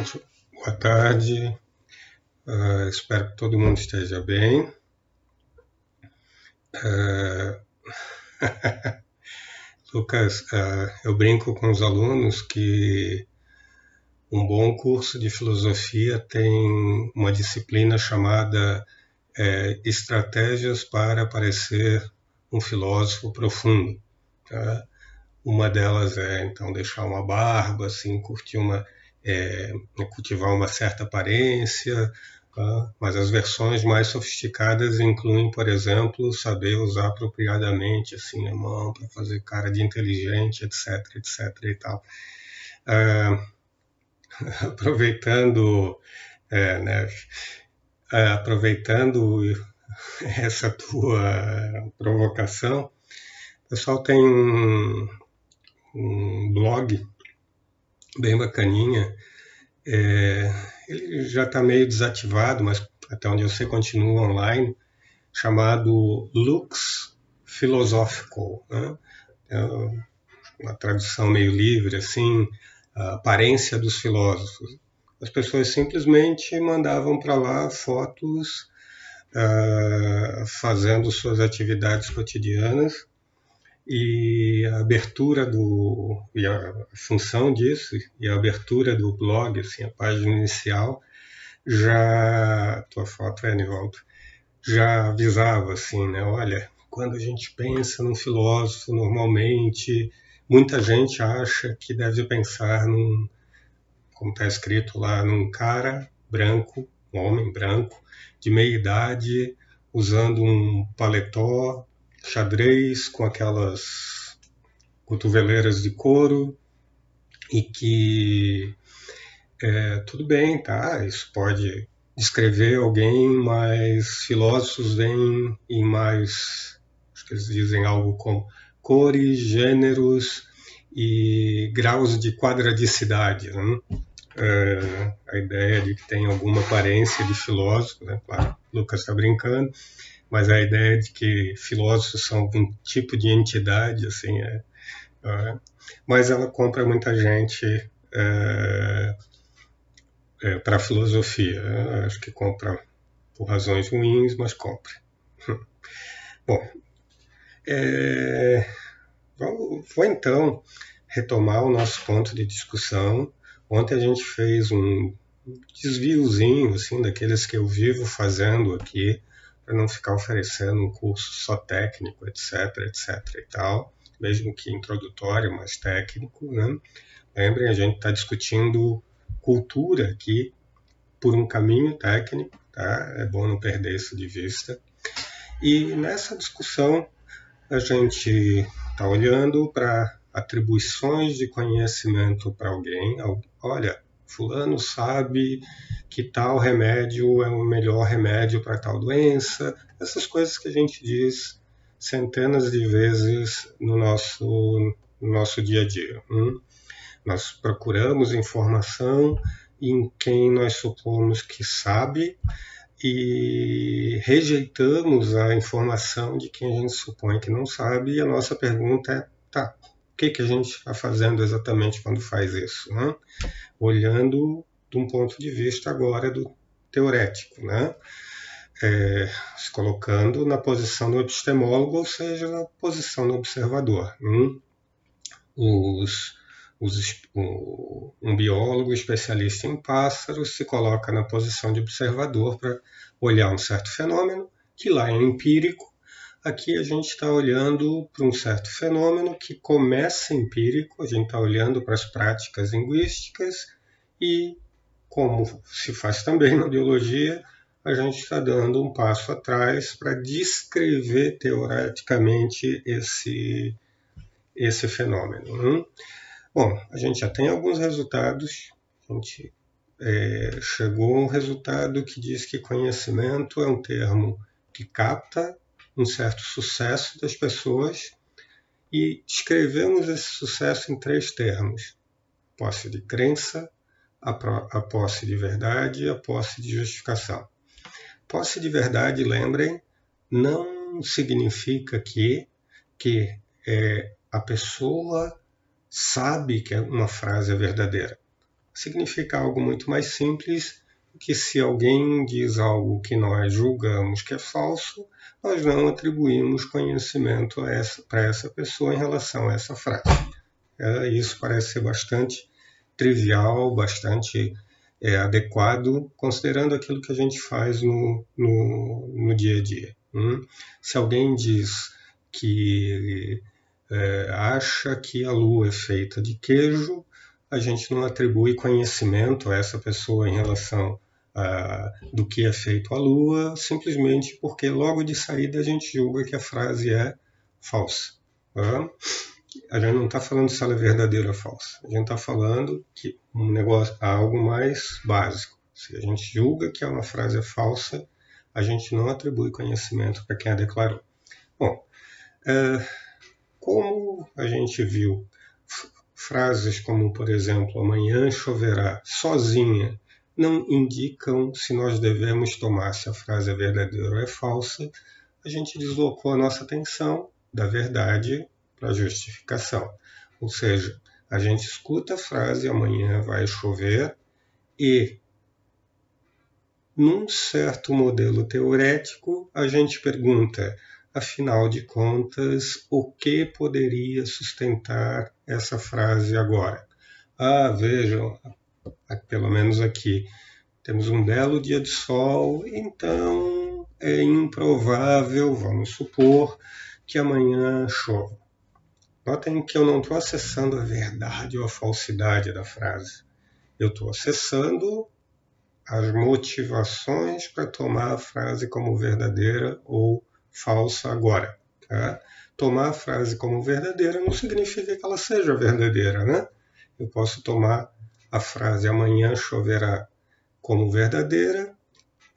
Boa tarde, uh, espero que todo mundo esteja bem. Uh, Lucas, uh, eu brinco com os alunos que um bom curso de filosofia tem uma disciplina chamada é, Estratégias para Parecer um Filósofo Profundo. Tá? Uma delas é, então, deixar uma barba, assim, curtir uma é, cultivar uma certa aparência, tá? mas as versões mais sofisticadas incluem, por exemplo, saber usar apropriadamente assim a mão para fazer cara de inteligente, etc, etc e tal. É, aproveitando, é, né, é, aproveitando essa tua provocação, o pessoal tem um, um blog bem bacaninha. É, ele já está meio desativado, mas até onde eu sei continua online, chamado Lux Philosophical. Né? É uma tradução meio livre, assim, a aparência dos filósofos. As pessoas simplesmente mandavam para lá fotos uh, fazendo suas atividades cotidianas e a abertura do e a função disso e a abertura do blog, assim, a página inicial já tua foto é Nivaldo, já avisava assim, né? Olha, quando a gente pensa num filósofo, normalmente muita gente acha que deve pensar num, como está escrito lá, num cara branco, um homem branco, de meia idade, usando um paletó xadrez com aquelas cotoveleiras de couro e que é, tudo bem, tá? Isso pode descrever alguém, mas filósofos vêm em mais, acho que eles dizem algo como cores, gêneros e graus de quadradicidade, né? É, a ideia de que tem alguma aparência de filósofo, né? Claro, Lucas está brincando, mas a ideia de que filósofos são um tipo de entidade, assim, é, é mas ela compra muita gente é, é, para a filosofia. Acho que compra por razões ruins, mas compra. Bom, é, vou, vou então retomar o nosso ponto de discussão. Ontem a gente fez um desviozinho assim daqueles que eu vivo fazendo aqui para não ficar oferecendo um curso só técnico, etc, etc e tal, mesmo que introdutório, mas técnico, né? Lembrem, a gente está discutindo cultura aqui por um caminho técnico, tá? É bom não perder isso de vista. E nessa discussão a gente está olhando para atribuições de conhecimento para alguém. Olha, fulano sabe que tal remédio é o melhor remédio para tal doença, essas coisas que a gente diz centenas de vezes no nosso, no nosso dia a dia. Hum? Nós procuramos informação em quem nós supomos que sabe e rejeitamos a informação de quem a gente supõe que não sabe, e a nossa pergunta é: tá, que, que a gente está fazendo exatamente quando faz isso? Né? Olhando de um ponto de vista agora do teorético, né? É, se colocando na posição do epistemólogo, ou seja, na posição do observador. Hum? Os, os, um biólogo especialista em pássaros se coloca na posição de observador para olhar um certo fenômeno que lá é empírico Aqui a gente está olhando para um certo fenômeno que começa empírico, a gente está olhando para as práticas linguísticas e, como se faz também na biologia, a gente está dando um passo atrás para descrever teoreticamente esse, esse fenômeno. Hum? Bom, a gente já tem alguns resultados, a gente é, chegou a um resultado que diz que conhecimento é um termo que capta um certo sucesso das pessoas e descrevemos esse sucesso em três termos: posse de crença, a, a posse de verdade e a posse de justificação. Posse de verdade, lembrem, não significa que, que é, a pessoa sabe que uma frase é verdadeira. significa algo muito mais simples que se alguém diz algo que nós julgamos que é falso, nós não atribuímos conhecimento para essa pessoa em relação a essa frase. É, isso parece ser bastante trivial, bastante é, adequado, considerando aquilo que a gente faz no, no, no dia a dia. Hum? Se alguém diz que é, acha que a lua é feita de queijo, a gente não atribui conhecimento a essa pessoa em relação do que é feito a lua, simplesmente porque logo de saída a gente julga que a frase é falsa. Tá? A gente não está falando se ela é verdadeira ou falsa. A gente está falando que um negócio, algo mais básico. Se a gente julga que uma frase é falsa, a gente não atribui conhecimento para quem a declarou. Bom, é, como a gente viu, frases como, por exemplo, amanhã choverá sozinha não indicam se nós devemos tomar se a frase é verdadeira ou é falsa. A gente deslocou a nossa atenção da verdade para a justificação. Ou seja, a gente escuta a frase amanhã vai chover e num certo modelo teorético a gente pergunta Afinal de contas, o que poderia sustentar essa frase agora? Ah, vejam, pelo menos aqui, temos um belo dia de sol, então é improvável, vamos supor, que amanhã chova. Notem que eu não estou acessando a verdade ou a falsidade da frase. Eu estou acessando as motivações para tomar a frase como verdadeira ou falsa agora. Tá? Tomar a frase como verdadeira não significa que ela seja verdadeira, né? Eu posso tomar a frase amanhã choverá como verdadeira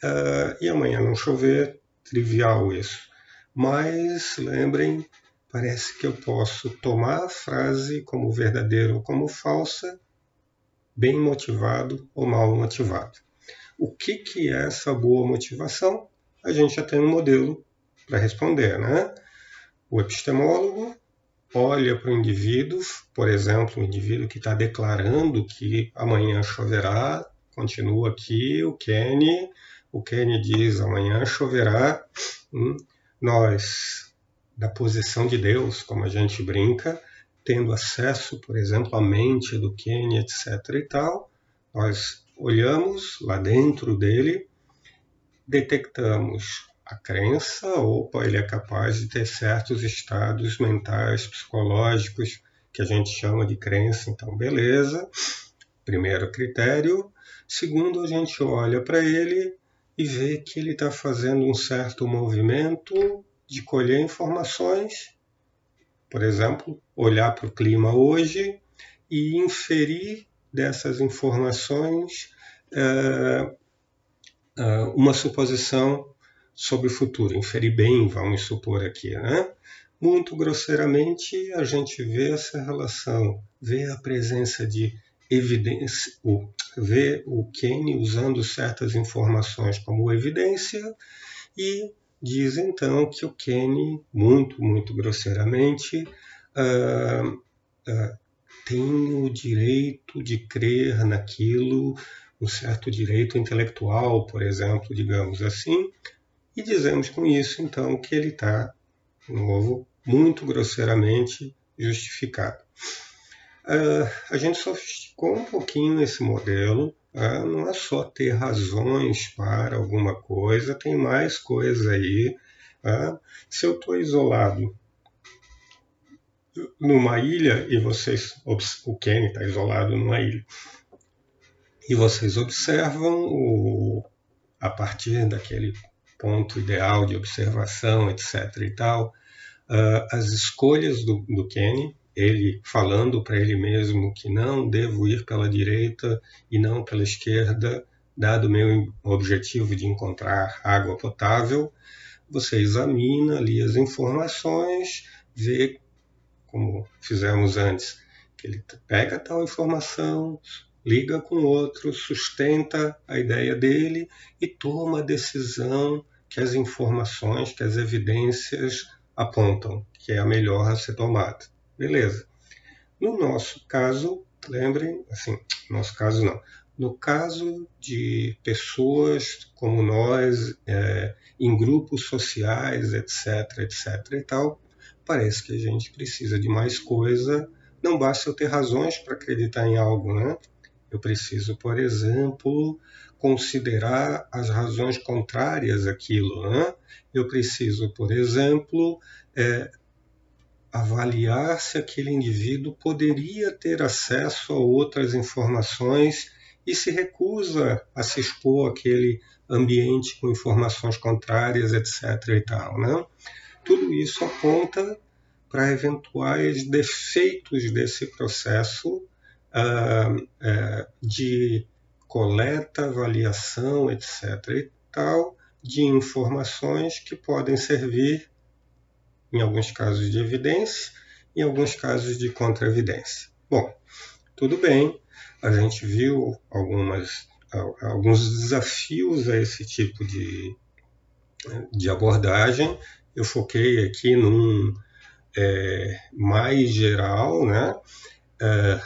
uh, e amanhã não chover, trivial isso. Mas lembrem, parece que eu posso tomar a frase como verdadeira ou como falsa, bem motivado ou mal motivado. O que, que é essa boa motivação? A gente já tem um modelo para responder, né? O epistemólogo olha para o indivíduo, por exemplo, o indivíduo que está declarando que amanhã choverá, continua aqui o Kenny, o Kenny diz amanhã choverá, hum, nós, da posição de Deus, como a gente brinca, tendo acesso, por exemplo, à mente do Kenny, etc. e tal, nós olhamos lá dentro dele, detectamos a crença, opa, ele é capaz de ter certos estados mentais, psicológicos, que a gente chama de crença, então beleza. Primeiro critério. Segundo, a gente olha para ele e vê que ele está fazendo um certo movimento de colher informações, por exemplo, olhar para o clima hoje e inferir dessas informações uh, uh, uma suposição sobre o futuro, inferir bem, vamos supor aqui, né? Muito grosseiramente, a gente vê essa relação, vê a presença de evidência, vê o Kenny usando certas informações como evidência e diz então que o Kenny, muito, muito grosseiramente, uh, uh, tem o direito de crer naquilo, um certo direito intelectual, por exemplo, digamos assim, e dizemos com isso, então, que ele está, de novo, muito grosseiramente justificado. Uh, a gente sofisticou um pouquinho esse modelo, uh, não é só ter razões para alguma coisa, tem mais coisa aí. Uh, se eu estou isolado numa ilha e vocês, o Kenny está isolado numa ilha, e vocês observam o, a partir daquele ponto ideal de observação, etc. e tal, uh, as escolhas do, do Kenny, ele falando para ele mesmo que não devo ir pela direita e não pela esquerda, dado o meu objetivo de encontrar água potável, você examina ali as informações, vê, como fizemos antes, que ele pega tal informação, liga com outro, sustenta a ideia dele e toma a decisão que as informações, que as evidências apontam que é a melhor a ser tomada. Beleza. No nosso caso, lembrem, assim, no nosso caso não. No caso de pessoas como nós, é, em grupos sociais, etc, etc e tal, parece que a gente precisa de mais coisa. Não basta eu ter razões para acreditar em algo, né? Eu preciso, por exemplo, considerar as razões contrárias àquilo. Né? Eu preciso, por exemplo, é, avaliar se aquele indivíduo poderia ter acesso a outras informações e se recusa a se expor àquele ambiente com informações contrárias, etc. E tal, né? Tudo isso aponta para eventuais defeitos desse processo uh, uh, de coleta, avaliação, etc. e tal, de informações que podem servir, em alguns casos, de evidência, em alguns casos, de contra-evidência. Bom, tudo bem, a gente viu algumas, alguns desafios a esse tipo de, de abordagem. Eu foquei aqui num é, mais geral, né? É,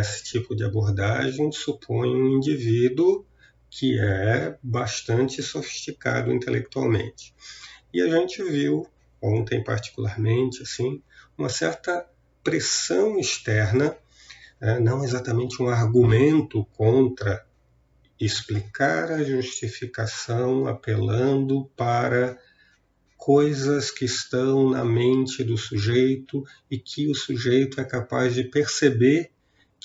esse tipo de abordagem supõe um indivíduo que é bastante sofisticado intelectualmente. E a gente viu ontem particularmente assim uma certa pressão externa, é, não exatamente um argumento contra explicar a justificação apelando para coisas que estão na mente do sujeito e que o sujeito é capaz de perceber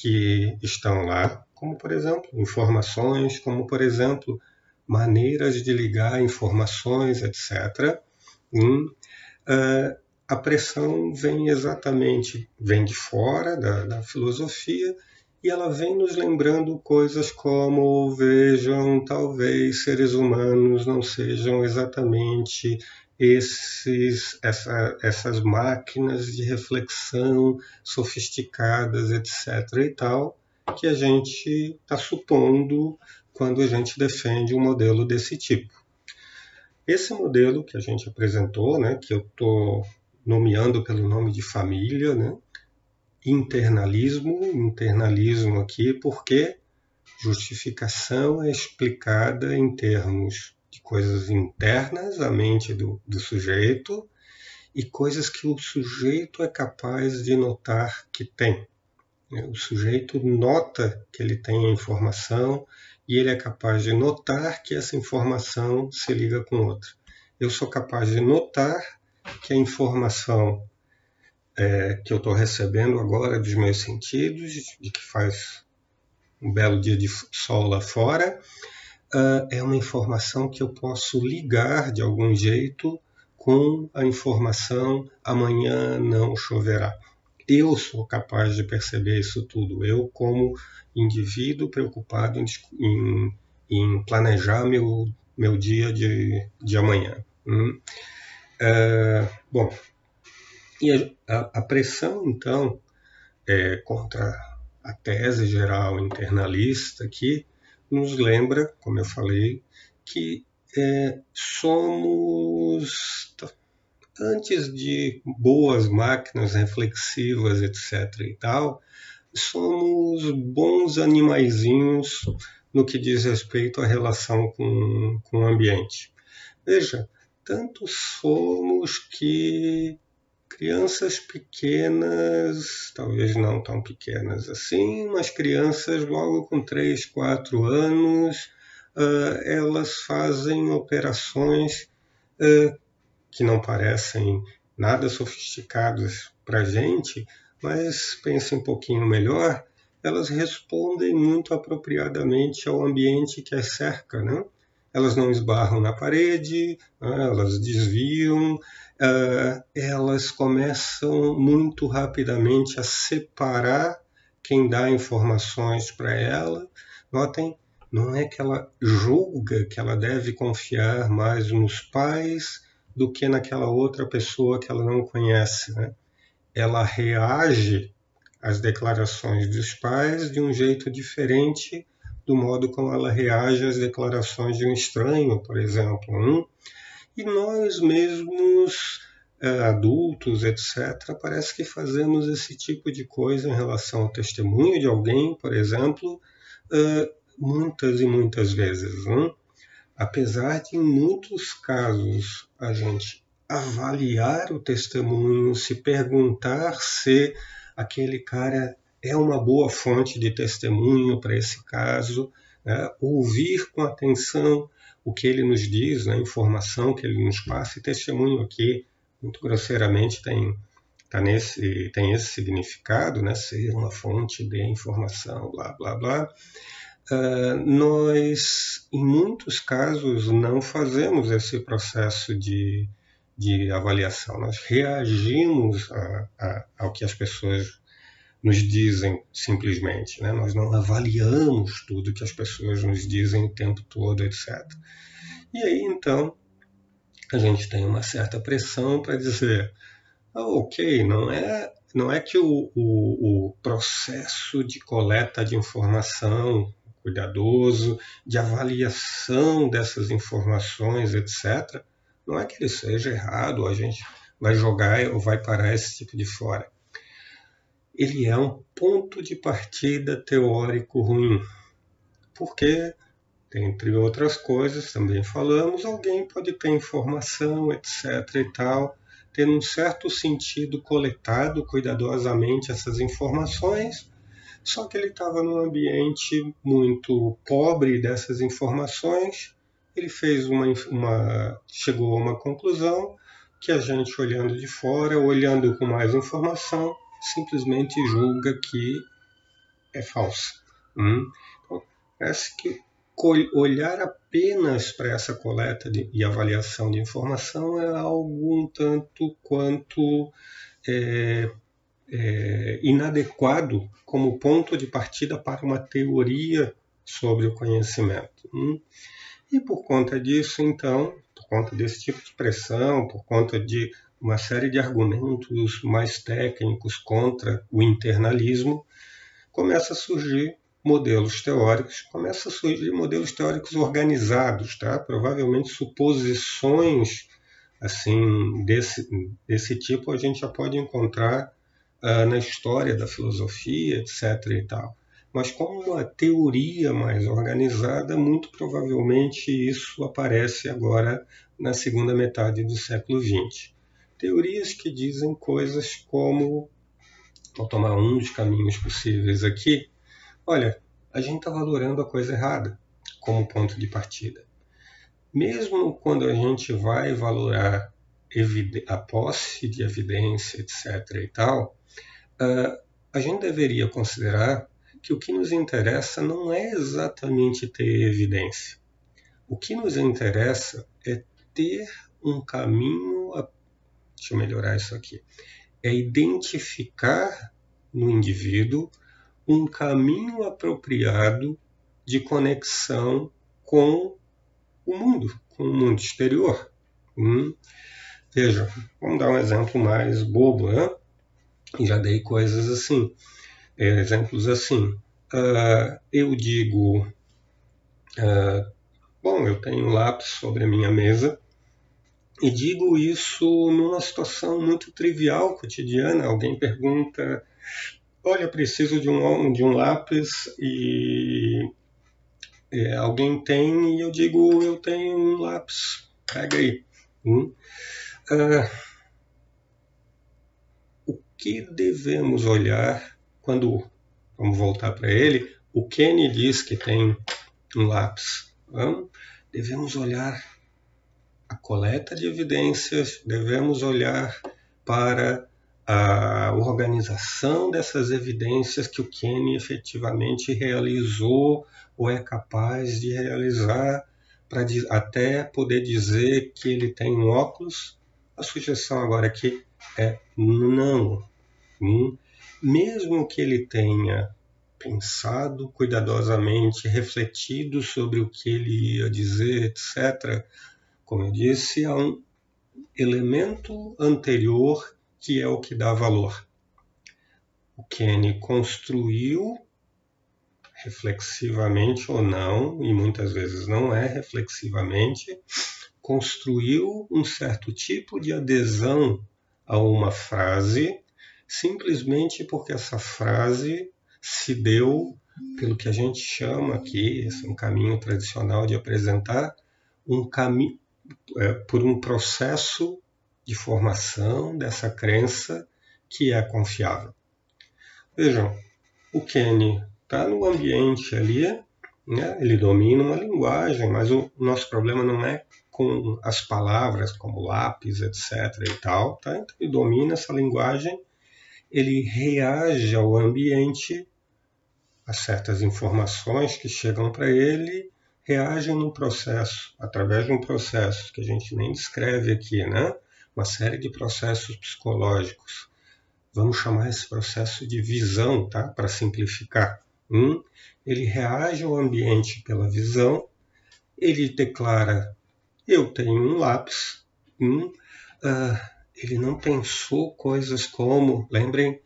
que estão lá, como por exemplo informações, como por exemplo maneiras de ligar informações, etc. uh, a pressão vem exatamente vem de fora da, da filosofia e ela vem nos lembrando coisas como vejam talvez seres humanos não sejam exatamente esses, essa, essas máquinas de reflexão sofisticadas, etc. e tal, que a gente está supondo quando a gente defende um modelo desse tipo. Esse modelo que a gente apresentou, né, que eu estou nomeando pelo nome de família, né, internalismo, internalismo aqui porque justificação é explicada em termos de coisas internas à mente do, do sujeito e coisas que o sujeito é capaz de notar que tem. O sujeito nota que ele tem a informação e ele é capaz de notar que essa informação se liga com outra. Eu sou capaz de notar que a informação é, que eu estou recebendo agora dos meus sentidos, de que faz um belo dia de sol lá fora, uh, é uma informação que eu posso ligar de algum jeito com a informação amanhã não choverá. Eu sou capaz de perceber isso tudo, eu, como indivíduo preocupado em, em, em planejar meu, meu dia de, de amanhã. Hum? Uh, bom, e a, a, pressão, então, é, contra a tese geral internalista aqui nos lembra, como eu falei, que é, somos, antes de boas máquinas reflexivas, etc. e tal, somos bons animaizinhos no que diz respeito à relação com, com o ambiente. Veja, tanto somos que crianças pequenas, talvez não tão pequenas assim, mas crianças logo com 3, 4 anos, uh, elas fazem operações uh, que não parecem nada sofisticadas para a gente, mas pense um pouquinho melhor, elas respondem muito apropriadamente ao ambiente que as cerca, né? Elas não esbarram na parede, né? elas desviam, uh, elas começam muito rapidamente a separar quem dá informações para ela. Notem, não é que ela julga que ela deve confiar mais nos pais do que naquela outra pessoa que ela não conhece. Né? Ela reage às declarações dos pais de um jeito diferente do modo como ela reage às declarações de um estranho, por exemplo. Hein? E nós mesmos adultos, etc., parece que fazemos esse tipo de coisa em relação ao testemunho de alguém, por exemplo, muitas e muitas vezes. Não? Apesar de, em muitos casos, a gente avaliar o testemunho, se perguntar se aquele cara é uma boa fonte de testemunho para esse caso, né? ouvir com atenção o que ele nos diz, né? a informação que ele nos passa, e testemunho aqui, muito grosseiramente, tem, tá nesse, tem esse significado, né? ser uma fonte de informação, blá, blá, blá. Uh, nós, em muitos casos, não fazemos esse processo de, de avaliação, nós reagimos a, a, ao que as pessoas nos dizem simplesmente, né? nós não avaliamos tudo que as pessoas nos dizem o tempo todo, etc. E aí, então, a gente tem uma certa pressão para dizer, ah, ok, não é, não é que o, o, o processo de coleta de informação cuidadoso, de avaliação dessas informações, etc., não é que ele seja errado, a gente vai jogar ou vai parar esse tipo de fora. Ele é um ponto de partida teórico ruim, porque, entre outras coisas, também falamos, alguém pode ter informação, etc. e tal, ter um certo sentido coletado cuidadosamente essas informações só que ele estava num ambiente muito pobre dessas informações. Ele fez uma, uma, chegou a uma conclusão que a gente olhando de fora, olhando com mais informação, simplesmente julga que é falsa. Hum? Então, parece que olhar apenas para essa coleta de, e avaliação de informação é algo um tanto quanto é, é, inadequado como ponto de partida para uma teoria sobre o conhecimento. Hum? E por conta disso, então, por conta desse tipo de pressão, por conta de uma série de argumentos mais técnicos contra o internalismo, começa a surgir modelos teóricos, começa a surgir modelos teóricos organizados, tá? Provavelmente suposições assim desse desse tipo a gente já pode encontrar uh, na história da filosofia, etc. e tal. Mas como uma teoria mais organizada, muito provavelmente isso aparece agora na segunda metade do século XX. Teorias que dizem coisas como, vou tomar um dos caminhos possíveis aqui, olha, a gente está valorando a coisa errada como ponto de partida. Mesmo quando a gente vai valorar a posse de evidência, etc. e tal, uh, a gente deveria considerar que o que nos interessa não é exatamente ter evidência. O que nos interessa é ter um caminho. Deixa eu melhorar isso aqui. É identificar no indivíduo um caminho apropriado de conexão com o mundo, com o mundo exterior. Hum? Veja, vamos dar um exemplo mais bobo, né? Já dei coisas assim, é, exemplos assim. Uh, eu digo, uh, bom, eu tenho lápis sobre a minha mesa e digo isso numa situação muito trivial, cotidiana. Alguém pergunta, olha, preciso de um, de um lápis e é, alguém tem e eu digo, eu tenho um lápis, pega aí. Hum? Uh, que devemos olhar quando, vamos voltar para ele, o Kenny diz que tem um lápis. Vamos? Devemos olhar a coleta de evidências, devemos olhar para a organização dessas evidências que o Kenny efetivamente realizou ou é capaz de realizar para até poder dizer que ele tem um óculos. A sugestão agora aqui é não. Hum? Mesmo que ele tenha pensado cuidadosamente, refletido sobre o que ele ia dizer, etc., como eu disse, há um elemento anterior que é o que dá valor. O Kenny construiu reflexivamente ou não, e muitas vezes não é reflexivamente, construiu um certo tipo de adesão a uma frase simplesmente porque essa frase se deu pelo que a gente chama aqui, esse é um caminho tradicional de apresentar, um caminho é, por um processo de formação dessa crença que é confiável. Vejam, o Kenny está no ambiente ali, né? ele domina uma linguagem, mas o nosso problema não é com as palavras como lápis, etc. e tal, tá? Então, ele domina essa linguagem, ele reage ao ambiente, a certas informações que chegam para ele, reage num processo, através de um processo que a gente nem descreve aqui, né? Uma série de processos psicológicos. Vamos chamar esse processo de visão, tá? Para simplificar. Um, ele reage ao ambiente pela visão, ele declara eu tenho um lápis. Um, uh, ele não pensou coisas como, lembrem,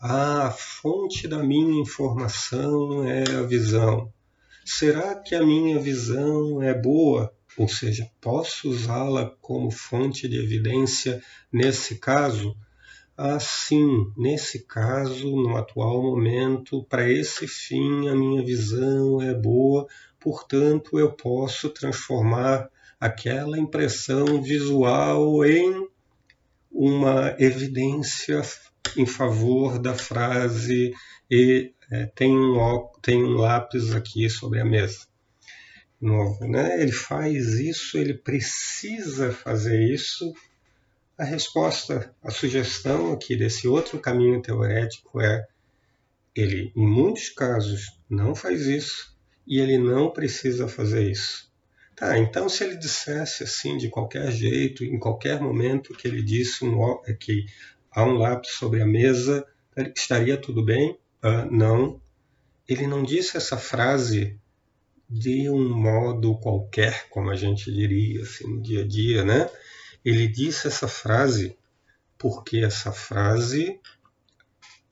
ah, a fonte da minha informação é a visão. Será que a minha visão é boa? Ou seja, posso usá-la como fonte de evidência nesse caso? Ah, sim, nesse caso, no atual momento, para esse fim, a minha visão é boa, portanto, eu posso transformar aquela impressão visual em uma evidência em favor da frase e é, tem, um, tem um lápis aqui sobre a mesa. Novo, né? Ele faz isso, ele precisa fazer isso. A resposta, a sugestão aqui desse outro caminho teorético é ele, em muitos casos, não faz isso e ele não precisa fazer isso. Tá, então se ele dissesse assim de qualquer jeito, em qualquer momento que ele disse um, que há um lápis sobre a mesa, estaria tudo bem? Uh, não. Ele não disse essa frase de um modo qualquer, como a gente diria assim no dia a dia, né? Ele disse essa frase porque essa frase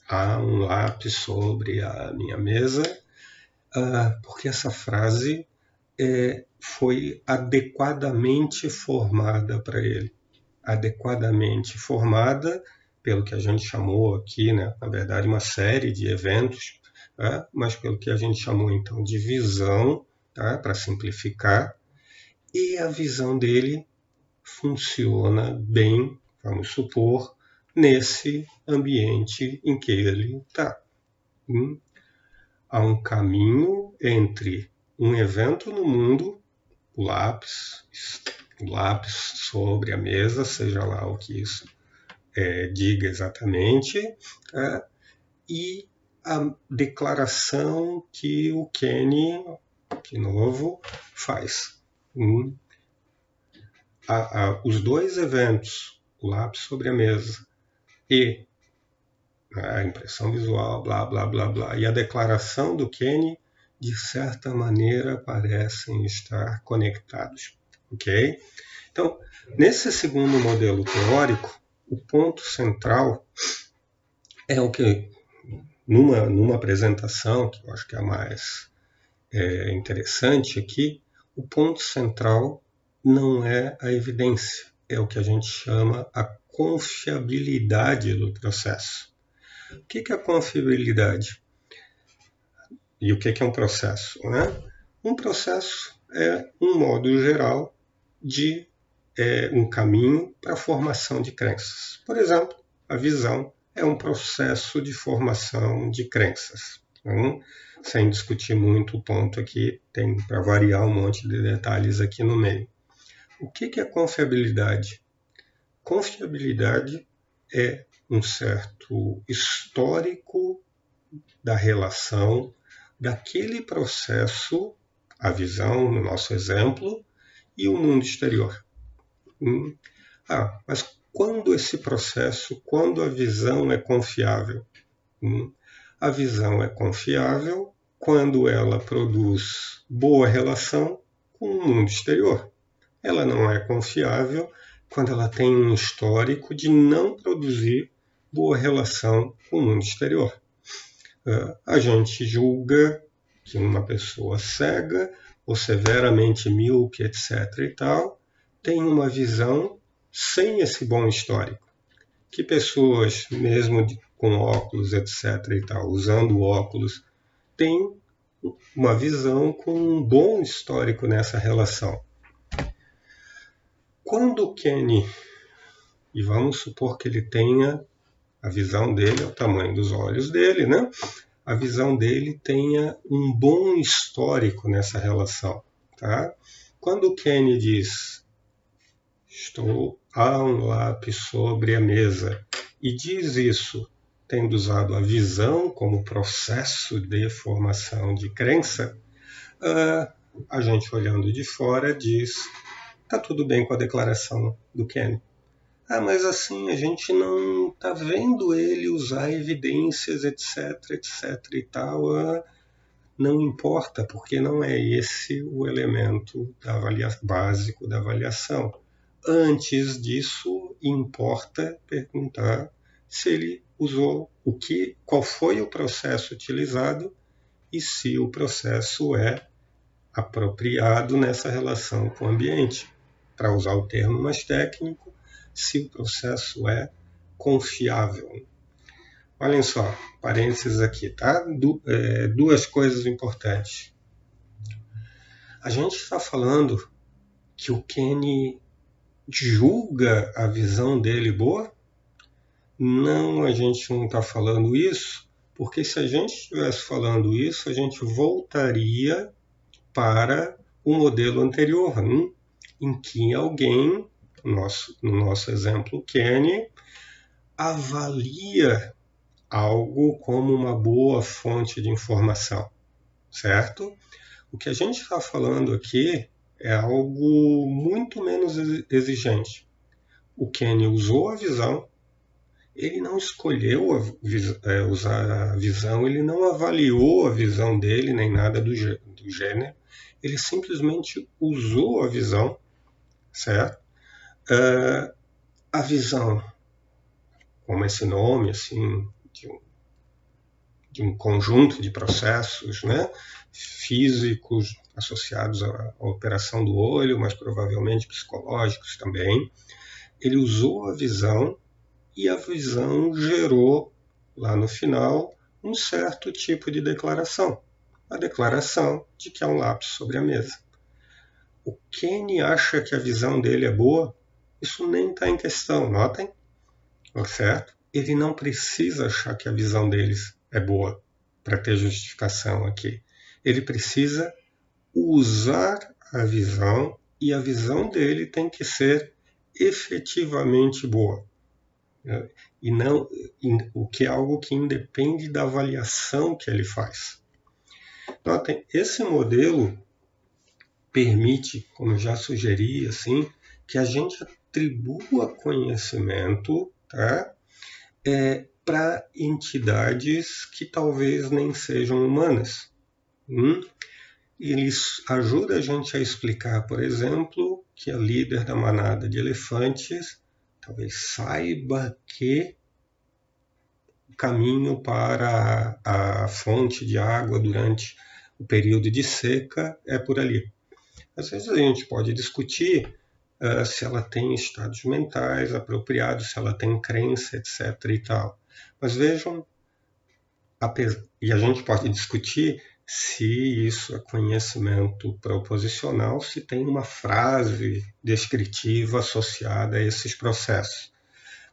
há um lápis sobre a minha mesa, uh, porque essa frase é, foi adequadamente formada para ele. Adequadamente formada pelo que a gente chamou aqui, né, na verdade, uma série de eventos, tá? mas pelo que a gente chamou então de visão, tá? para simplificar, e a visão dele funciona bem, vamos supor, nesse ambiente em que ele está. Hum? Há um caminho entre um evento no mundo, o lápis, o lápis sobre a mesa, seja lá o que isso é, diga exatamente, é, e a declaração que o Kenny, de novo, faz. Hum. A, a, os dois eventos, o lápis sobre a mesa e a impressão visual, blá, blá, blá, blá, e a declaração do Kenny de certa maneira parecem estar conectados, ok? Então, nesse segundo modelo teórico, o ponto central é o que, numa, numa apresentação, que eu acho que é a mais é, interessante aqui, o ponto central não é a evidência, é o que a gente chama a confiabilidade do processo. O que é a confiabilidade? E o que é um processo? Né? Um processo é um modo geral de é, um caminho para a formação de crenças. Por exemplo, a visão é um processo de formação de crenças. Então, sem discutir muito o ponto aqui, tem para variar um monte de detalhes aqui no meio. O que é confiabilidade? Confiabilidade é um certo histórico da relação daquele processo, a visão, no nosso exemplo, e o mundo exterior. Hum. Ah, mas quando esse processo, quando a visão é confiável? Hum. A visão é confiável quando ela produz boa relação com o mundo exterior. Ela não é confiável quando ela tem um histórico de não produzir boa relação com o mundo exterior. É, a gente julga que uma pessoa cega ou severamente míope, etc. e tal, tem uma visão sem esse bom histórico. Que pessoas, mesmo com óculos, etc. e tal, usando óculos, têm uma visão com um bom histórico nessa relação. Quando Kenny, e vamos supor que ele tenha a visão dele, é o tamanho dos olhos dele, né? A visão dele tenha um bom histórico nessa relação, tá? Quando Kenny diz estou a um lápis sobre a mesa e diz isso tendo usado a visão como processo de formação de crença, uh, a gente olhando de fora diz: tá tudo bem com a declaração do Ken. Ah, mas assim a gente não tá vendo ele usar evidências, etc, etc e tal. Uh, não importa, porque não é esse o elemento da básico da avaliação. Antes disso, importa perguntar se ele usou o que, qual foi o processo utilizado e se o processo é apropriado nessa relação com o ambiente. Para usar o termo mais técnico, se o processo é confiável. Olhem só, parênteses aqui, tá? Du é, duas coisas importantes. A gente está falando que o Kenny julga a visão dele boa? Não, a gente não está falando isso, porque se a gente estivesse falando isso, a gente voltaria para o modelo anterior, hein? em que alguém, no nosso, no nosso exemplo Kenny, avalia algo como uma boa fonte de informação, certo? O que a gente está falando aqui é algo muito menos exigente. O Kenny usou a visão, ele não escolheu a, é, usar a visão, ele não avaliou a visão dele, nem nada do, do gênero, ele simplesmente usou a visão, certo? Uh, a visão, como esse nome, assim, de um, de um conjunto de processos né, físicos associados à, à operação do olho, mas provavelmente psicológicos também. Ele usou a visão e a visão gerou, lá no final, um certo tipo de declaração. A declaração de que há um lápis sobre a mesa. O Kenny acha que a visão dele é boa? Isso nem está em questão, notem? Tá certo? Ele não precisa achar que a visão deles é boa para ter justificação aqui. Ele precisa usar a visão e a visão dele tem que ser efetivamente boa. Né? E não o que é algo que independe da avaliação que ele faz. Notem, esse modelo permite, como eu já sugeri, assim, que a gente atribua conhecimento tá? É, para entidades que talvez nem sejam humanas. Hum? Ele ajuda a gente a explicar, por exemplo, que a líder da manada de elefantes talvez saiba que o caminho para a fonte de água durante o período de seca é por ali. Às vezes a gente pode discutir uh, se ela tem estados mentais apropriados, se ela tem crença, etc. e tal. Mas vejam, e a gente pode discutir se isso é conhecimento proposicional, se tem uma frase descritiva associada a esses processos.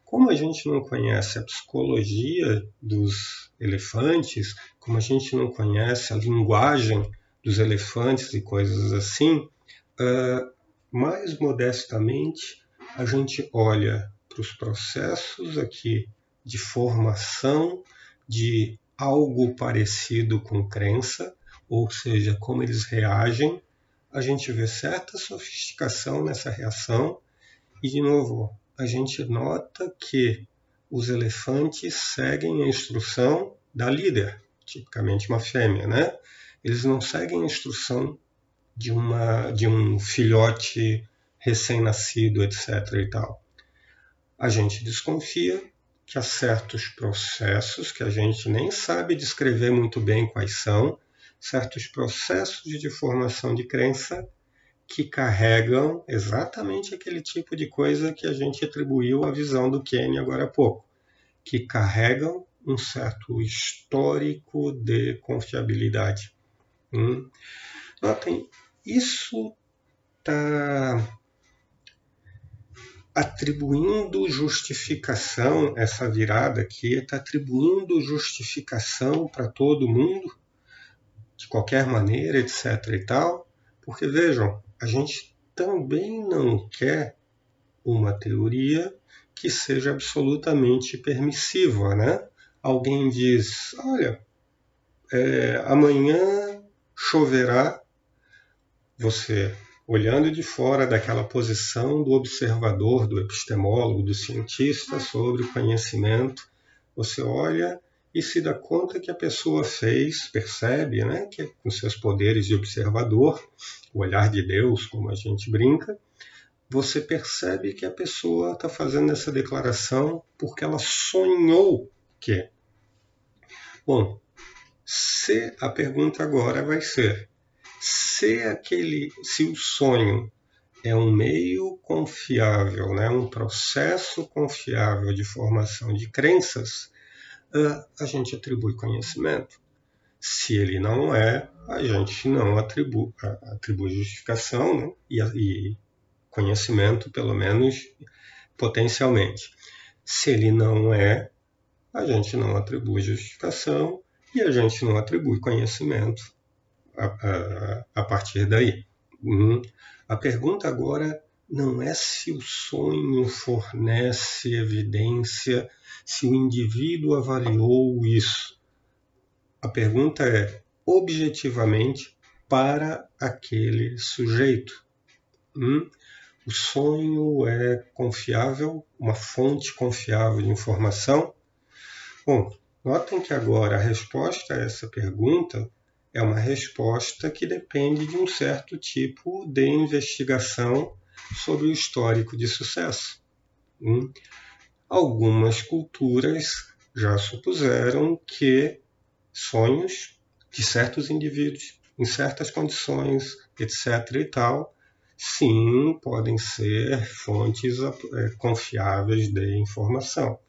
Como a gente não conhece a psicologia dos elefantes, como a gente não conhece a linguagem dos elefantes e coisas assim, uh, mais modestamente a gente olha para os processos aqui de formação de algo parecido com crença, ou seja, como eles reagem, a gente vê certa sofisticação nessa reação e, de novo, a gente nota que os elefantes seguem a instrução da líder, tipicamente uma fêmea, né? Eles não seguem a instrução de, uma, de um filhote recém-nascido, etc. e tal. A gente desconfia que há certos processos que a gente nem sabe descrever muito bem quais são, certos processos de formação de crença que carregam exatamente aquele tipo de coisa que a gente atribuiu à visão do Kenny agora há pouco, que carregam um certo histórico de confiabilidade. Hum? Notem, isso está atribuindo justificação, essa virada aqui está atribuindo justificação para todo mundo, de qualquer maneira, etc. e tal, porque vejam, a gente também não quer uma teoria que seja absolutamente permissiva, né? Alguém diz, olha, é, amanhã choverá, você olhando de fora daquela posição do observador, do epistemólogo, do cientista sobre o conhecimento, você olha e se dá conta que a pessoa fez, percebe, né, que com seus poderes de observador, o olhar de Deus, como a gente brinca, você percebe que a pessoa está fazendo essa declaração porque ela sonhou que. Bom, se a pergunta agora vai ser se aquele, se o sonho é um meio confiável, né, um processo confiável de formação de crenças, a gente atribui conhecimento. Se ele não é, a gente não atribui, atribui justificação né, e, e conhecimento, pelo menos potencialmente. Se ele não é, a gente não atribui justificação e a gente não atribui conhecimento a, a, a partir daí. Hum. A pergunta agora não é se o sonho fornece evidência, se o indivíduo avaliou isso. A pergunta é objetivamente para aquele sujeito. Hum? O sonho é confiável, uma fonte confiável de informação? Bom, notem que agora a resposta a essa pergunta é uma resposta que depende de um certo tipo de investigação sobre o histórico de sucesso. Hum? Algumas culturas já supuseram que sonhos de certos indivíduos, em certas condições, etc. e tal, sim, podem ser fontes é, confiáveis de informação.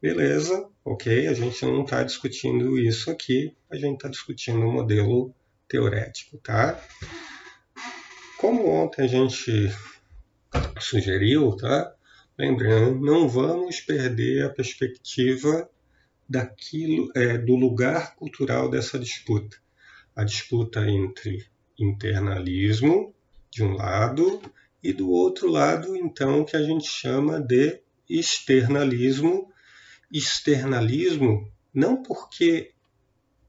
Beleza, ok, a gente não está discutindo isso aqui, a gente está discutindo um modelo teorético, tá? Como ontem a gente sugeriu, tá? Lembrando, não vamos perder a perspectiva daquilo, é, do lugar cultural dessa disputa. A disputa entre internalismo, de um lado, e do outro lado, então, que a gente chama de externalismo, externalismo não porque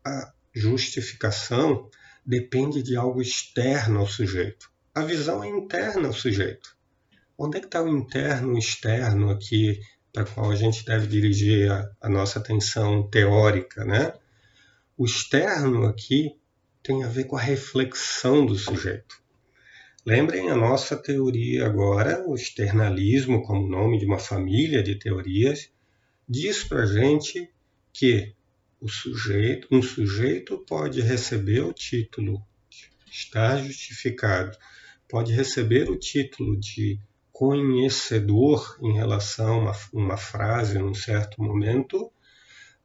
a justificação depende de algo externo ao sujeito. A visão é interna ao sujeito. Onde é que está o interno e o externo aqui para qual a gente deve dirigir a, a nossa atenção teórica, né? O externo aqui tem a ver com a reflexão do sujeito. Lembrem a nossa teoria agora, o externalismo como nome de uma família de teorias, diz para a gente que o sujeito, um sujeito pode receber o título, está justificado, pode receber o título de conhecedor em relação a uma, uma frase num certo momento,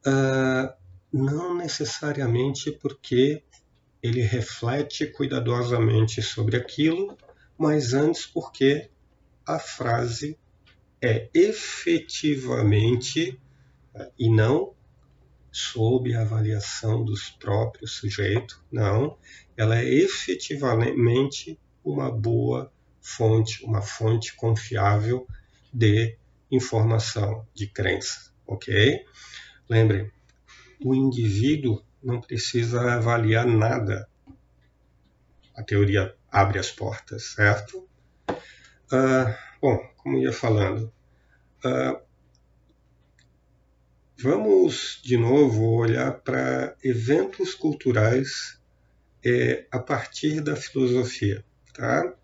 uh, não necessariamente porque ele reflete cuidadosamente sobre aquilo, mas antes porque a frase é efetivamente e não sob a avaliação dos próprios sujeitos, não, ela é efetivamente uma boa fonte, uma fonte confiável de informação, de crença, ok? Lembrem, o indivíduo não precisa avaliar nada. A teoria abre as portas, certo? Uh, bom, como ia falando, uh, vamos de novo olhar para eventos culturais é, a partir da filosofia, tá?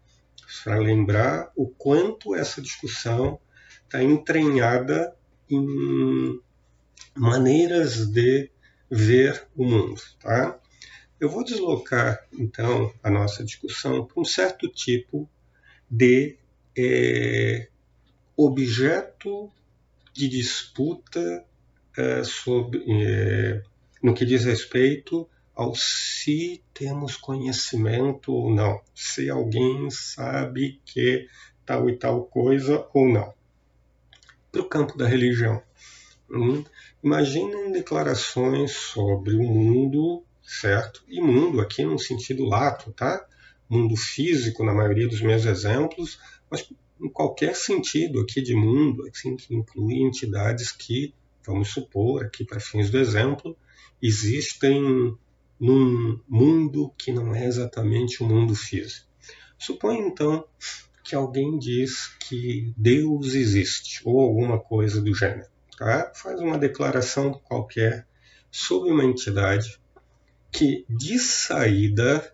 Para lembrar o quanto essa discussão está entranhada em maneiras de ver o mundo, tá? eu vou deslocar então a nossa discussão para um certo tipo de é, objeto de disputa é, sobre, é, no que diz respeito ao se temos conhecimento ou não, se alguém sabe que tal e tal coisa ou não. Para o campo da religião. Hum, imaginem declarações sobre o mundo, certo? E mundo aqui no sentido lato, tá? Mundo físico, na maioria dos meus exemplos, mas em qualquer sentido aqui de mundo, assim, que inclui entidades que, vamos supor, aqui para fins do exemplo, existem num mundo que não é exatamente o mundo físico. Suponha então que alguém diz que Deus existe, ou alguma coisa do gênero. Tá? Faz uma declaração qualquer sobre uma entidade que, de saída,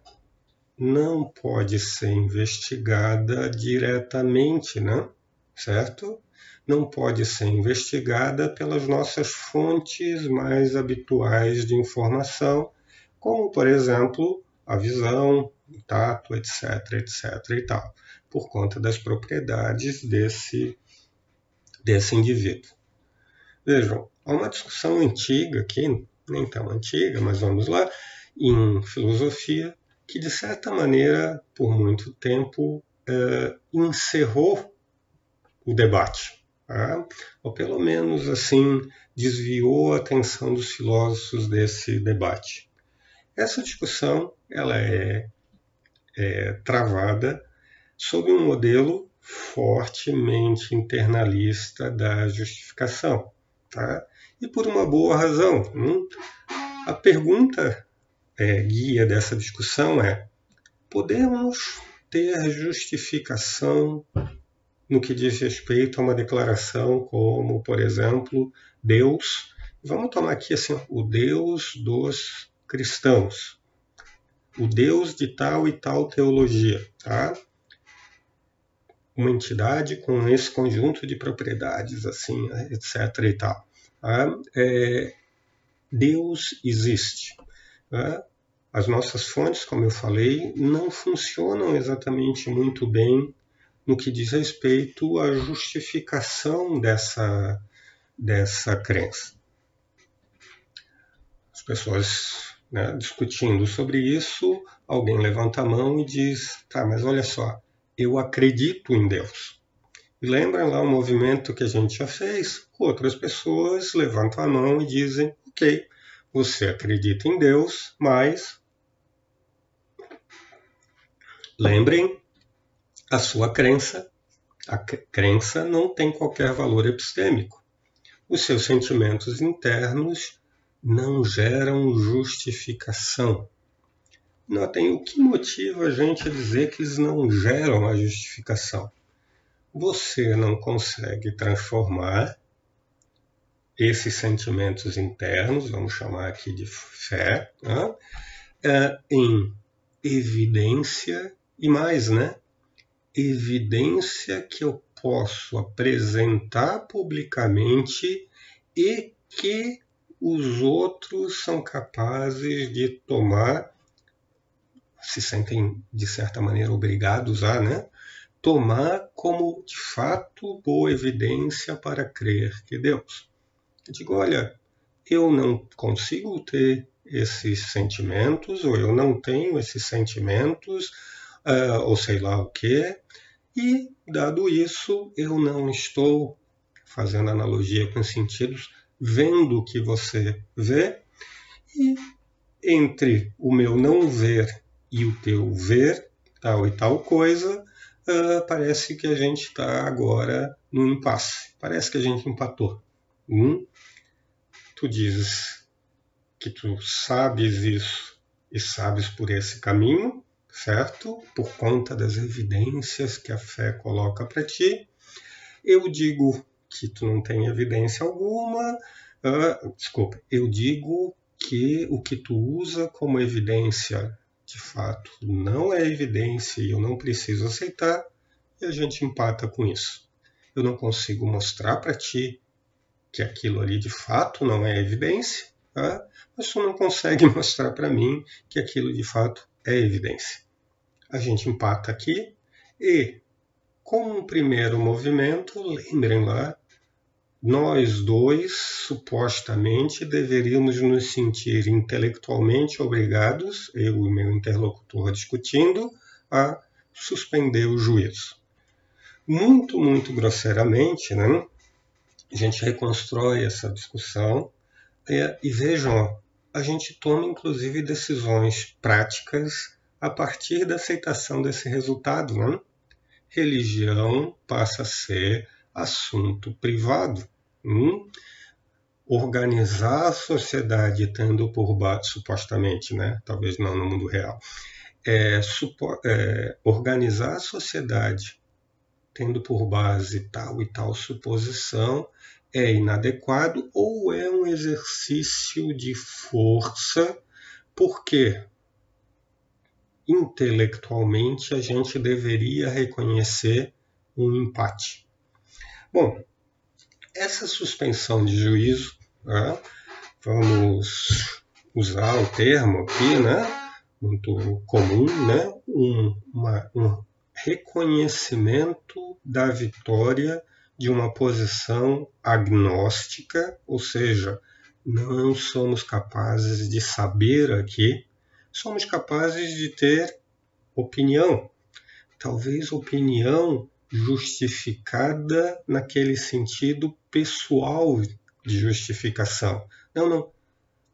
não pode ser investigada diretamente, né? certo? Não pode ser investigada pelas nossas fontes mais habituais de informação, como, por exemplo, a visão, o tato, etc, etc e tal, por conta das propriedades desse, desse indivíduo. Vejam, há uma discussão antiga aqui, nem tão antiga, mas vamos lá, em filosofia, que de certa maneira, por muito tempo, é, encerrou o debate, tá? ou pelo menos assim desviou a atenção dos filósofos desse debate. Essa discussão ela é, é travada sob um modelo fortemente internalista da justificação, tá? E por uma boa razão. Hum? A pergunta é, guia dessa discussão é: podemos ter justificação no que diz respeito a uma declaração como, por exemplo, Deus. Vamos tomar aqui assim, o Deus dos cristãos, o Deus de tal e tal teologia, tá? Uma entidade com esse conjunto de propriedades, assim, etc. e tal. Tá? É, Deus existe. Né? As nossas fontes, como eu falei, não funcionam exatamente muito bem no que diz respeito à justificação dessa, dessa crença. As pessoas né, discutindo sobre isso, alguém levanta a mão e diz: tá, mas olha só, eu acredito em Deus. E lembram lá o movimento que a gente já fez? Outras pessoas levantam a mão e dizem: ok, você acredita em Deus, mas lembrem, a sua crença, a crença não tem qualquer valor epistêmico. Os seus sentimentos internos não geram justificação. Notem o que motiva a gente a dizer que eles não geram a justificação. Você não consegue transformar esses sentimentos internos, vamos chamar aqui de fé, né, é, em evidência e mais, né? Evidência que eu posso apresentar publicamente e que os outros são capazes de tomar, se sentem de certa maneira obrigados a, né? Tomar como de fato boa evidência para crer que Deus. Eu digo, olha, eu não consigo ter esses sentimentos, ou eu não tenho esses sentimentos, uh, ou sei lá o que, e dado isso, eu não estou fazendo analogia com sentidos, vendo o que você vê, e entre o meu não ver e o teu ver, tal e tal coisa, uh, parece que a gente está agora no impasse. Parece que a gente empatou. Hum? tu dizes que tu sabes isso e sabes por esse caminho, certo? Por conta das evidências que a fé coloca para ti. Eu digo que tu não tem evidência alguma, uh, desculpa, eu digo que o que tu usa como evidência de fato não é evidência e eu não preciso aceitar, e a gente empata com isso. Eu não consigo mostrar para ti que aquilo ali de fato não é evidência, tá? mas tu não consegue mostrar para mim que aquilo de fato é evidência. A gente empata aqui e, como um primeiro movimento, lembrem lá, nós dois supostamente deveríamos nos sentir intelectualmente obrigados, eu e meu interlocutor discutindo, a suspender o juízo. Muito, muito grosseiramente, né? A gente reconstrói essa discussão e, e vejam, a gente toma inclusive decisões práticas a partir da aceitação desse resultado. Né? Religião passa a ser assunto privado. Hum? Organizar a sociedade tendo por base, supostamente, né? talvez não no mundo real, é, supo, é, organizar a sociedade tendo por base tal e tal suposição é inadequado ou é um exercício de força, porque intelectualmente a gente deveria reconhecer um empate. Bom, essa suspensão de juízo, né, vamos usar o termo aqui, né, muito comum, né, um, uma, um reconhecimento da vitória de uma posição agnóstica, ou seja, não somos capazes de saber aqui, somos capazes de ter opinião, talvez opinião justificada naquele sentido pessoal de justificação. Não, não.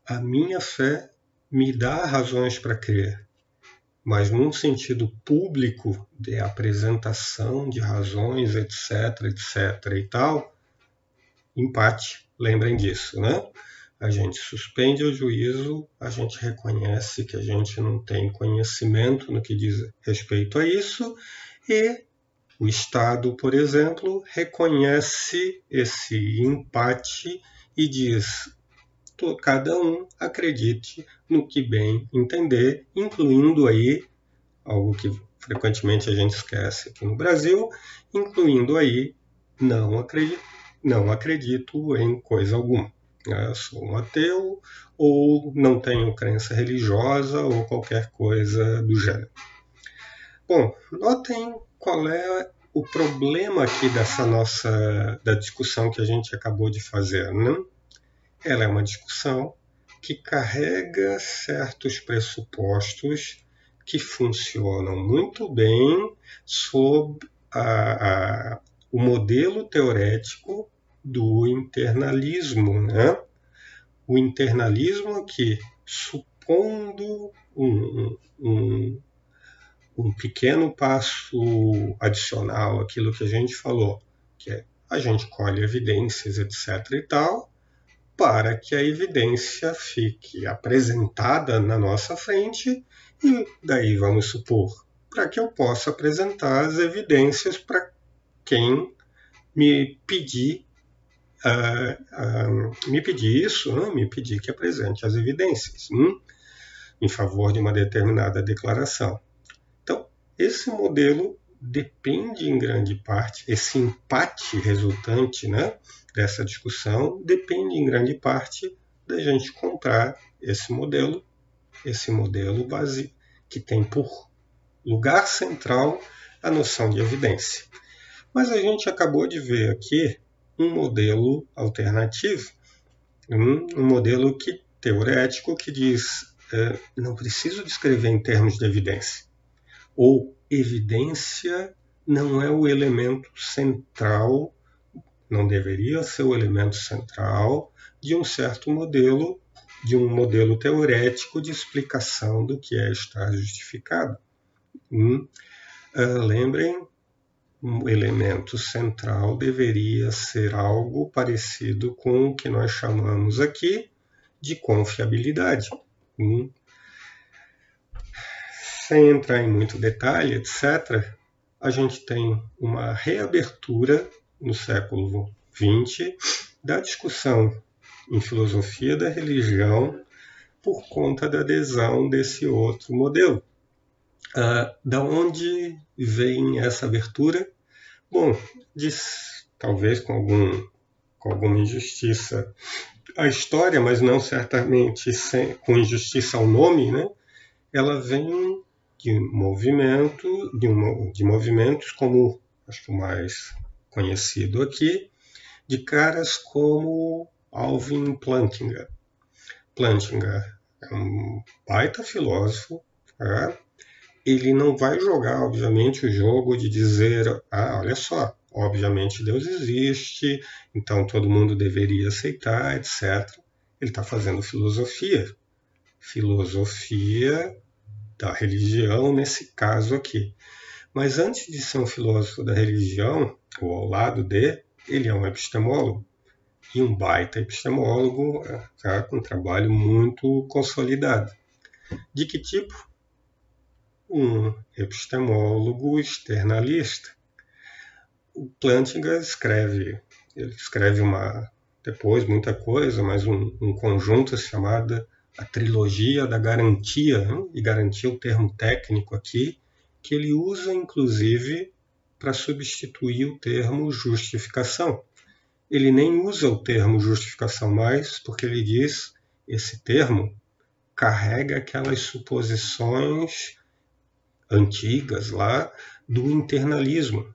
A minha fé me dá razões para crer mas num sentido público de apresentação de razões, etc, etc e tal, empate, lembrem disso, né? A gente suspende o juízo, a gente reconhece que a gente não tem conhecimento no que diz respeito a isso, e o Estado, por exemplo, reconhece esse empate e diz: cada um acredite no que bem entender, incluindo aí algo que frequentemente a gente esquece aqui no Brasil, incluindo aí não acredito, não acredito em coisa alguma. Eu sou um ateu ou não tenho crença religiosa ou qualquer coisa do gênero. Bom, notem qual é o problema aqui dessa nossa da discussão que a gente acabou de fazer, né? Ela é uma discussão que carrega certos pressupostos que funcionam muito bem sob a, a, o modelo teorético do internalismo. Né? O internalismo aqui, supondo um, um, um pequeno passo adicional àquilo que a gente falou, que é a gente colhe evidências, etc. e tal, para que a evidência fique apresentada na nossa frente e daí vamos supor para que eu possa apresentar as evidências para quem me pedir uh, uh, me pedir isso, né? me pedir que apresente as evidências hum? em favor de uma determinada declaração. Então, esse modelo depende em grande parte, esse empate resultante, né? Dessa discussão depende em grande parte da gente comprar esse modelo, esse modelo base que tem por lugar central a noção de evidência. Mas a gente acabou de ver aqui um modelo alternativo, um, um modelo que teorético que diz é, não preciso descrever em termos de evidência, ou evidência não é o elemento central não deveria ser o elemento central de um certo modelo, de um modelo teorético de explicação do que é estar justificado. Hum? Uh, lembrem, um elemento central deveria ser algo parecido com o que nós chamamos aqui de confiabilidade. Hum? Sem entrar em muito detalhe, etc., a gente tem uma reabertura no século XX da discussão em filosofia da religião por conta da adesão desse outro modelo. Ah, da onde vem essa abertura? Bom, talvez com, algum, com alguma injustiça a história, mas não certamente sem, com injustiça ao nome, né? ela vem de movimento, de, um, de movimentos como acho que o mais conhecido aqui, de caras como Alvin Plantinga. Plantinga é um baita filósofo, tá? ele não vai jogar, obviamente, o jogo de dizer, ah, olha só, obviamente Deus existe, então todo mundo deveria aceitar, etc. Ele está fazendo filosofia. Filosofia da religião, nesse caso aqui. Mas antes de ser um filósofo da religião, ou ao lado de, ele é um epistemólogo. E um baita epistemólogo, tá, com um trabalho muito consolidado. De que tipo? Um epistemólogo externalista. O Plantinga escreve, ele escreve uma, depois muita coisa, mas um, um conjunto chamado a trilogia da garantia, e garantia é o termo técnico aqui, que ele usa inclusive para substituir o termo justificação. Ele nem usa o termo justificação mais, porque ele diz esse termo carrega aquelas suposições antigas lá do internalismo.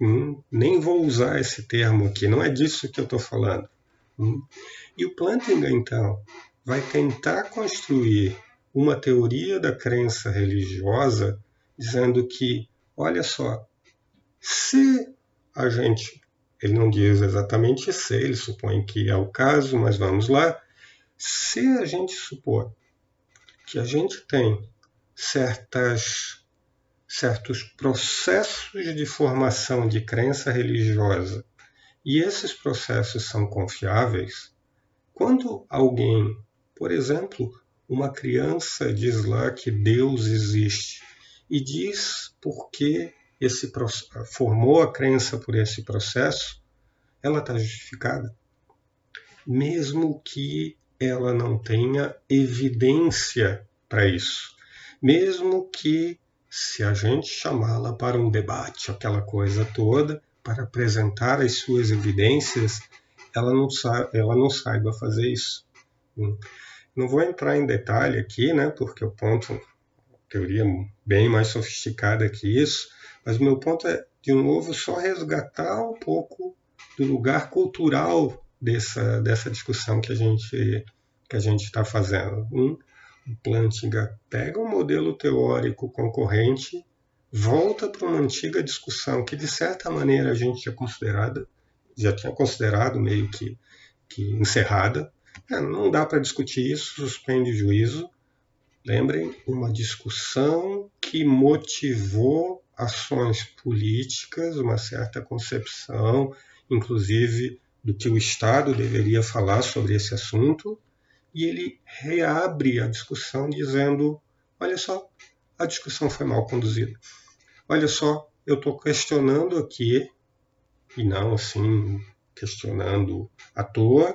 Hum, nem vou usar esse termo aqui, não é disso que eu estou falando. Hum. E o Plantinga, então, vai tentar construir uma teoria da crença religiosa dizendo que, olha só, se a gente, ele não diz exatamente se, ele supõe que é o caso, mas vamos lá, se a gente supor que a gente tem certas certos processos de formação de crença religiosa e esses processos são confiáveis, quando alguém por exemplo, uma criança diz lá que Deus existe e diz porque esse formou a crença por esse processo, ela está justificada, mesmo que ela não tenha evidência para isso, mesmo que se a gente chamá-la para um debate, aquela coisa toda, para apresentar as suas evidências, ela não, ela não saiba fazer isso. Não vou entrar em detalhe aqui, né, porque o ponto, teoria bem mais sofisticada que isso, mas o meu ponto é, de novo, só resgatar um pouco do lugar cultural dessa, dessa discussão que a gente que a gente está fazendo. Um, o Plantinga pega um modelo teórico concorrente, volta para uma antiga discussão que, de certa maneira, a gente tinha considerado, já tinha considerado meio que, que encerrada, é, não dá para discutir isso, suspende o juízo. Lembrem, uma discussão que motivou ações políticas, uma certa concepção, inclusive, do que o Estado deveria falar sobre esse assunto, e ele reabre a discussão dizendo: olha só, a discussão foi mal conduzida. Olha só, eu estou questionando aqui, e não assim, questionando à toa,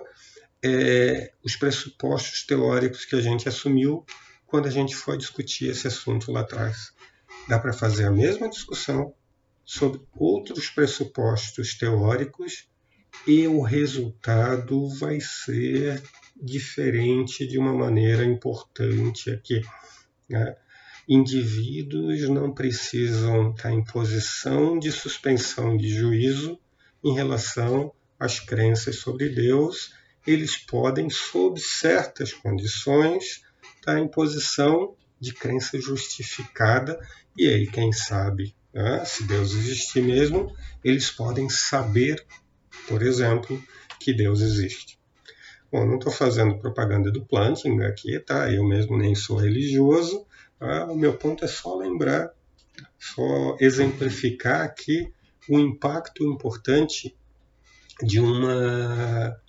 é, os pressupostos teóricos que a gente assumiu quando a gente foi discutir esse assunto lá atrás. Dá para fazer a mesma discussão sobre outros pressupostos teóricos e o resultado vai ser diferente de uma maneira importante aqui. Né? Indivíduos não precisam estar em posição de suspensão de juízo em relação às crenças sobre Deus eles podem, sob certas condições, estar em posição de crença justificada, e aí, quem sabe, né, se Deus existir mesmo, eles podem saber, por exemplo, que Deus existe. Bom, não estou fazendo propaganda do planting aqui, tá? Eu mesmo nem sou religioso. Tá? O meu ponto é só lembrar, só exemplificar aqui o impacto importante de uma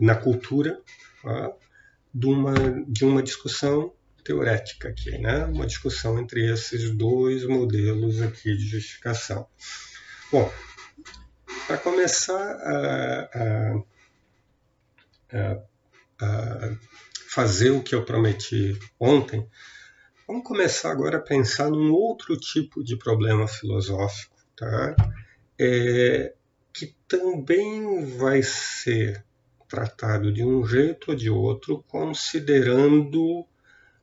na cultura tá? De, uma, de uma discussão teorética aqui, né? uma discussão entre esses dois modelos aqui de justificação. Bom, para começar a, a, a, fazer o que eu prometi ontem, vamos começar agora a pensar num outro tipo de problema filosófico, tá? É, que também vai ser tratado de um jeito ou de outro, considerando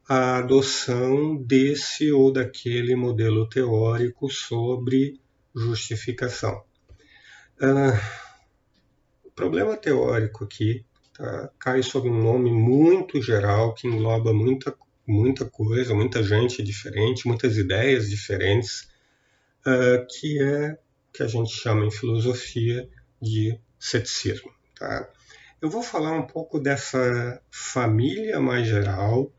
a adoção desse ou daquele modelo teórico sobre justificação. Uh, o problema teórico aqui tá, cai sob um nome muito geral que engloba muita, muita coisa, muita gente diferente, muitas ideias diferentes, uh, que é que a gente chama em filosofia de ceticismo. Tá? Eu vou falar um pouco dessa família mais geral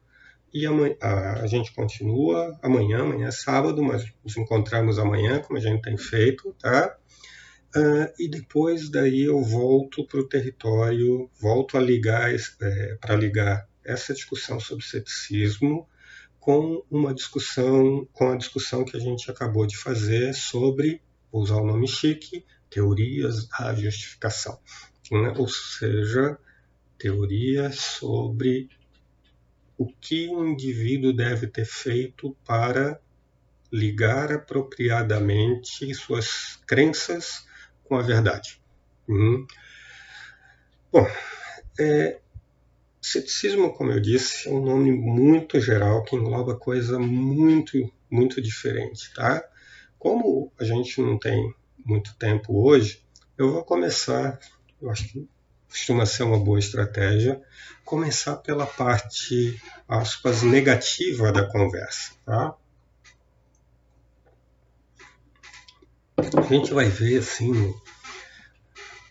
e amanhã, a, gente continua amanhã, amanhã é sábado, mas nos encontramos amanhã, como a gente tem feito, tá? Uh, e depois daí eu volto para o território, volto a ligar é, para ligar essa discussão sobre ceticismo com uma discussão, com a discussão que a gente acabou de fazer sobre, vou usar o nome chique, teorias da justificação, né? ou seja, teorias sobre o que um indivíduo deve ter feito para ligar apropriadamente suas crenças com a verdade. Hum. Bom, é, ceticismo, como eu disse, é um nome muito geral que engloba coisa muito, muito diferente, tá? Como a gente não tem muito tempo hoje, eu vou começar, eu acho que costuma ser uma boa estratégia, começar pela parte, aspas, negativa da conversa. Tá? A gente vai ver, assim,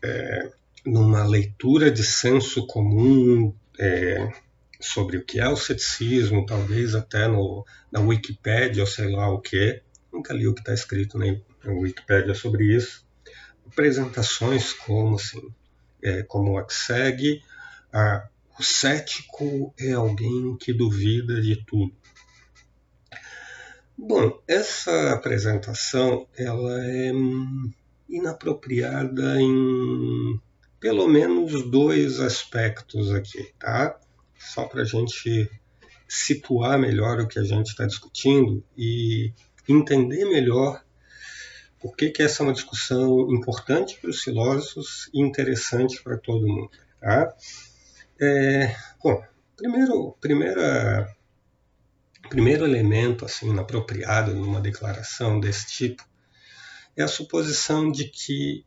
é, numa leitura de senso comum é, sobre o que é o ceticismo, talvez até no, na Wikipédia ou sei lá o que, nunca li o que está escrito na, na Wikipédia sobre isso, apresentações como assim, é, como a que segue, a, o cético é alguém que duvida de tudo. Bom, essa apresentação ela é inapropriada em pelo menos dois aspectos aqui, tá? Só para a gente situar melhor o que a gente está discutindo e entender melhor por que, que essa é uma discussão importante para os filósofos e interessante para todo mundo. Tá? É, bom, primeiro, primeira, primeiro elemento assim inapropriado numa declaração desse tipo é a suposição de que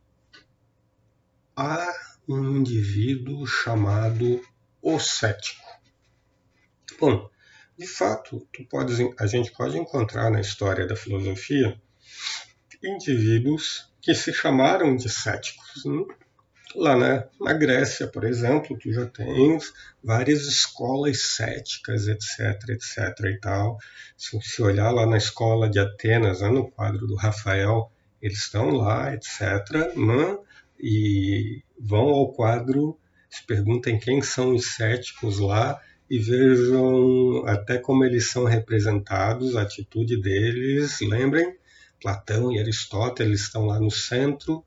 há um indivíduo chamado o cético. Bom, de fato, a gente pode encontrar na história da filosofia indivíduos que se chamaram de céticos. Né? Lá na, na, Grécia, por exemplo, tu já tens várias escolas céticas, etc, etc e tal. Se se olhar lá na escola de Atenas, no quadro do Rafael, eles estão lá, etc, né? e vão ao quadro, se perguntem quem são os céticos lá e vejam até como eles são representados, a atitude deles. Lembrem, Platão e Aristóteles estão lá no centro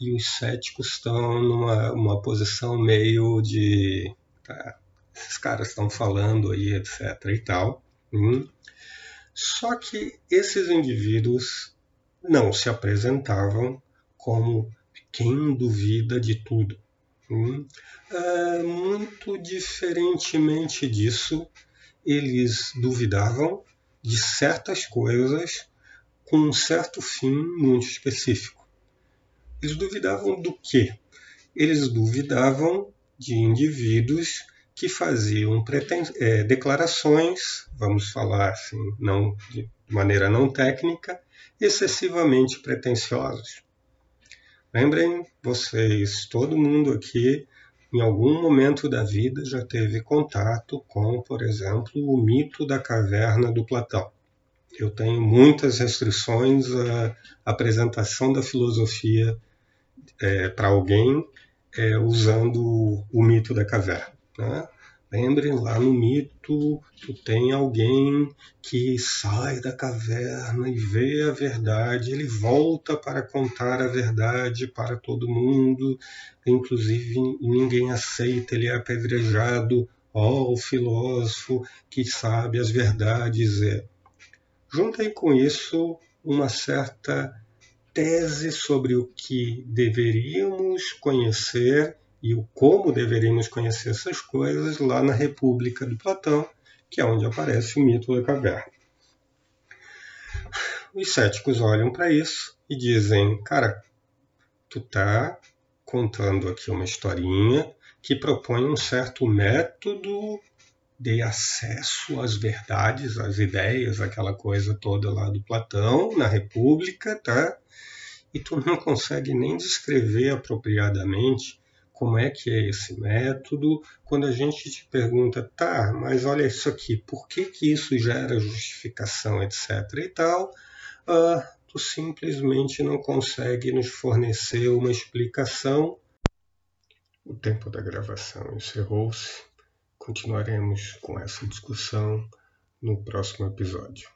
e os céticos estão numa uma posição meio de tá, esses caras estão falando aí, etc. e tal. Hum. Só que esses indivíduos não se apresentavam como quem duvida de tudo. Hum. É, muito diferentemente disso, eles duvidavam de certas coisas com um certo fim muito específico. Eles duvidavam do quê? Eles duvidavam de indivíduos que faziam é, declarações, vamos falar assim, não de maneira não técnica, excessivamente pretensiosas. Lembrem vocês, todo mundo aqui, em algum momento da vida, já teve contato com, por exemplo, o mito da caverna do Platão eu tenho muitas restrições à apresentação da filosofia é, para alguém é, usando o mito da caverna. Né? Lembrem, lá no mito, tu tem alguém que sai da caverna e vê a verdade, ele volta para contar a verdade para todo mundo, inclusive ninguém aceita, ele é apedrejado. Ó, oh, o filósofo que sabe as verdades é. Juntem com isso uma certa tese sobre o que deveríamos conhecer e o como deveríamos conhecer essas coisas lá na República do Platão, que é onde aparece o mito da caverna. Os céticos olham para isso e dizem: cara, tu tá contando aqui uma historinha que propõe um certo método de acesso às verdades, às ideias, aquela coisa toda lá do Platão, na República, tá? E tu não consegue nem descrever apropriadamente como é que é esse método. Quando a gente te pergunta, tá, mas olha isso aqui, por que que isso gera justificação, etc e tal, uh, tu simplesmente não consegue nos fornecer uma explicação o tempo da gravação encerrou-se. Continuaremos com essa discussão no próximo episódio.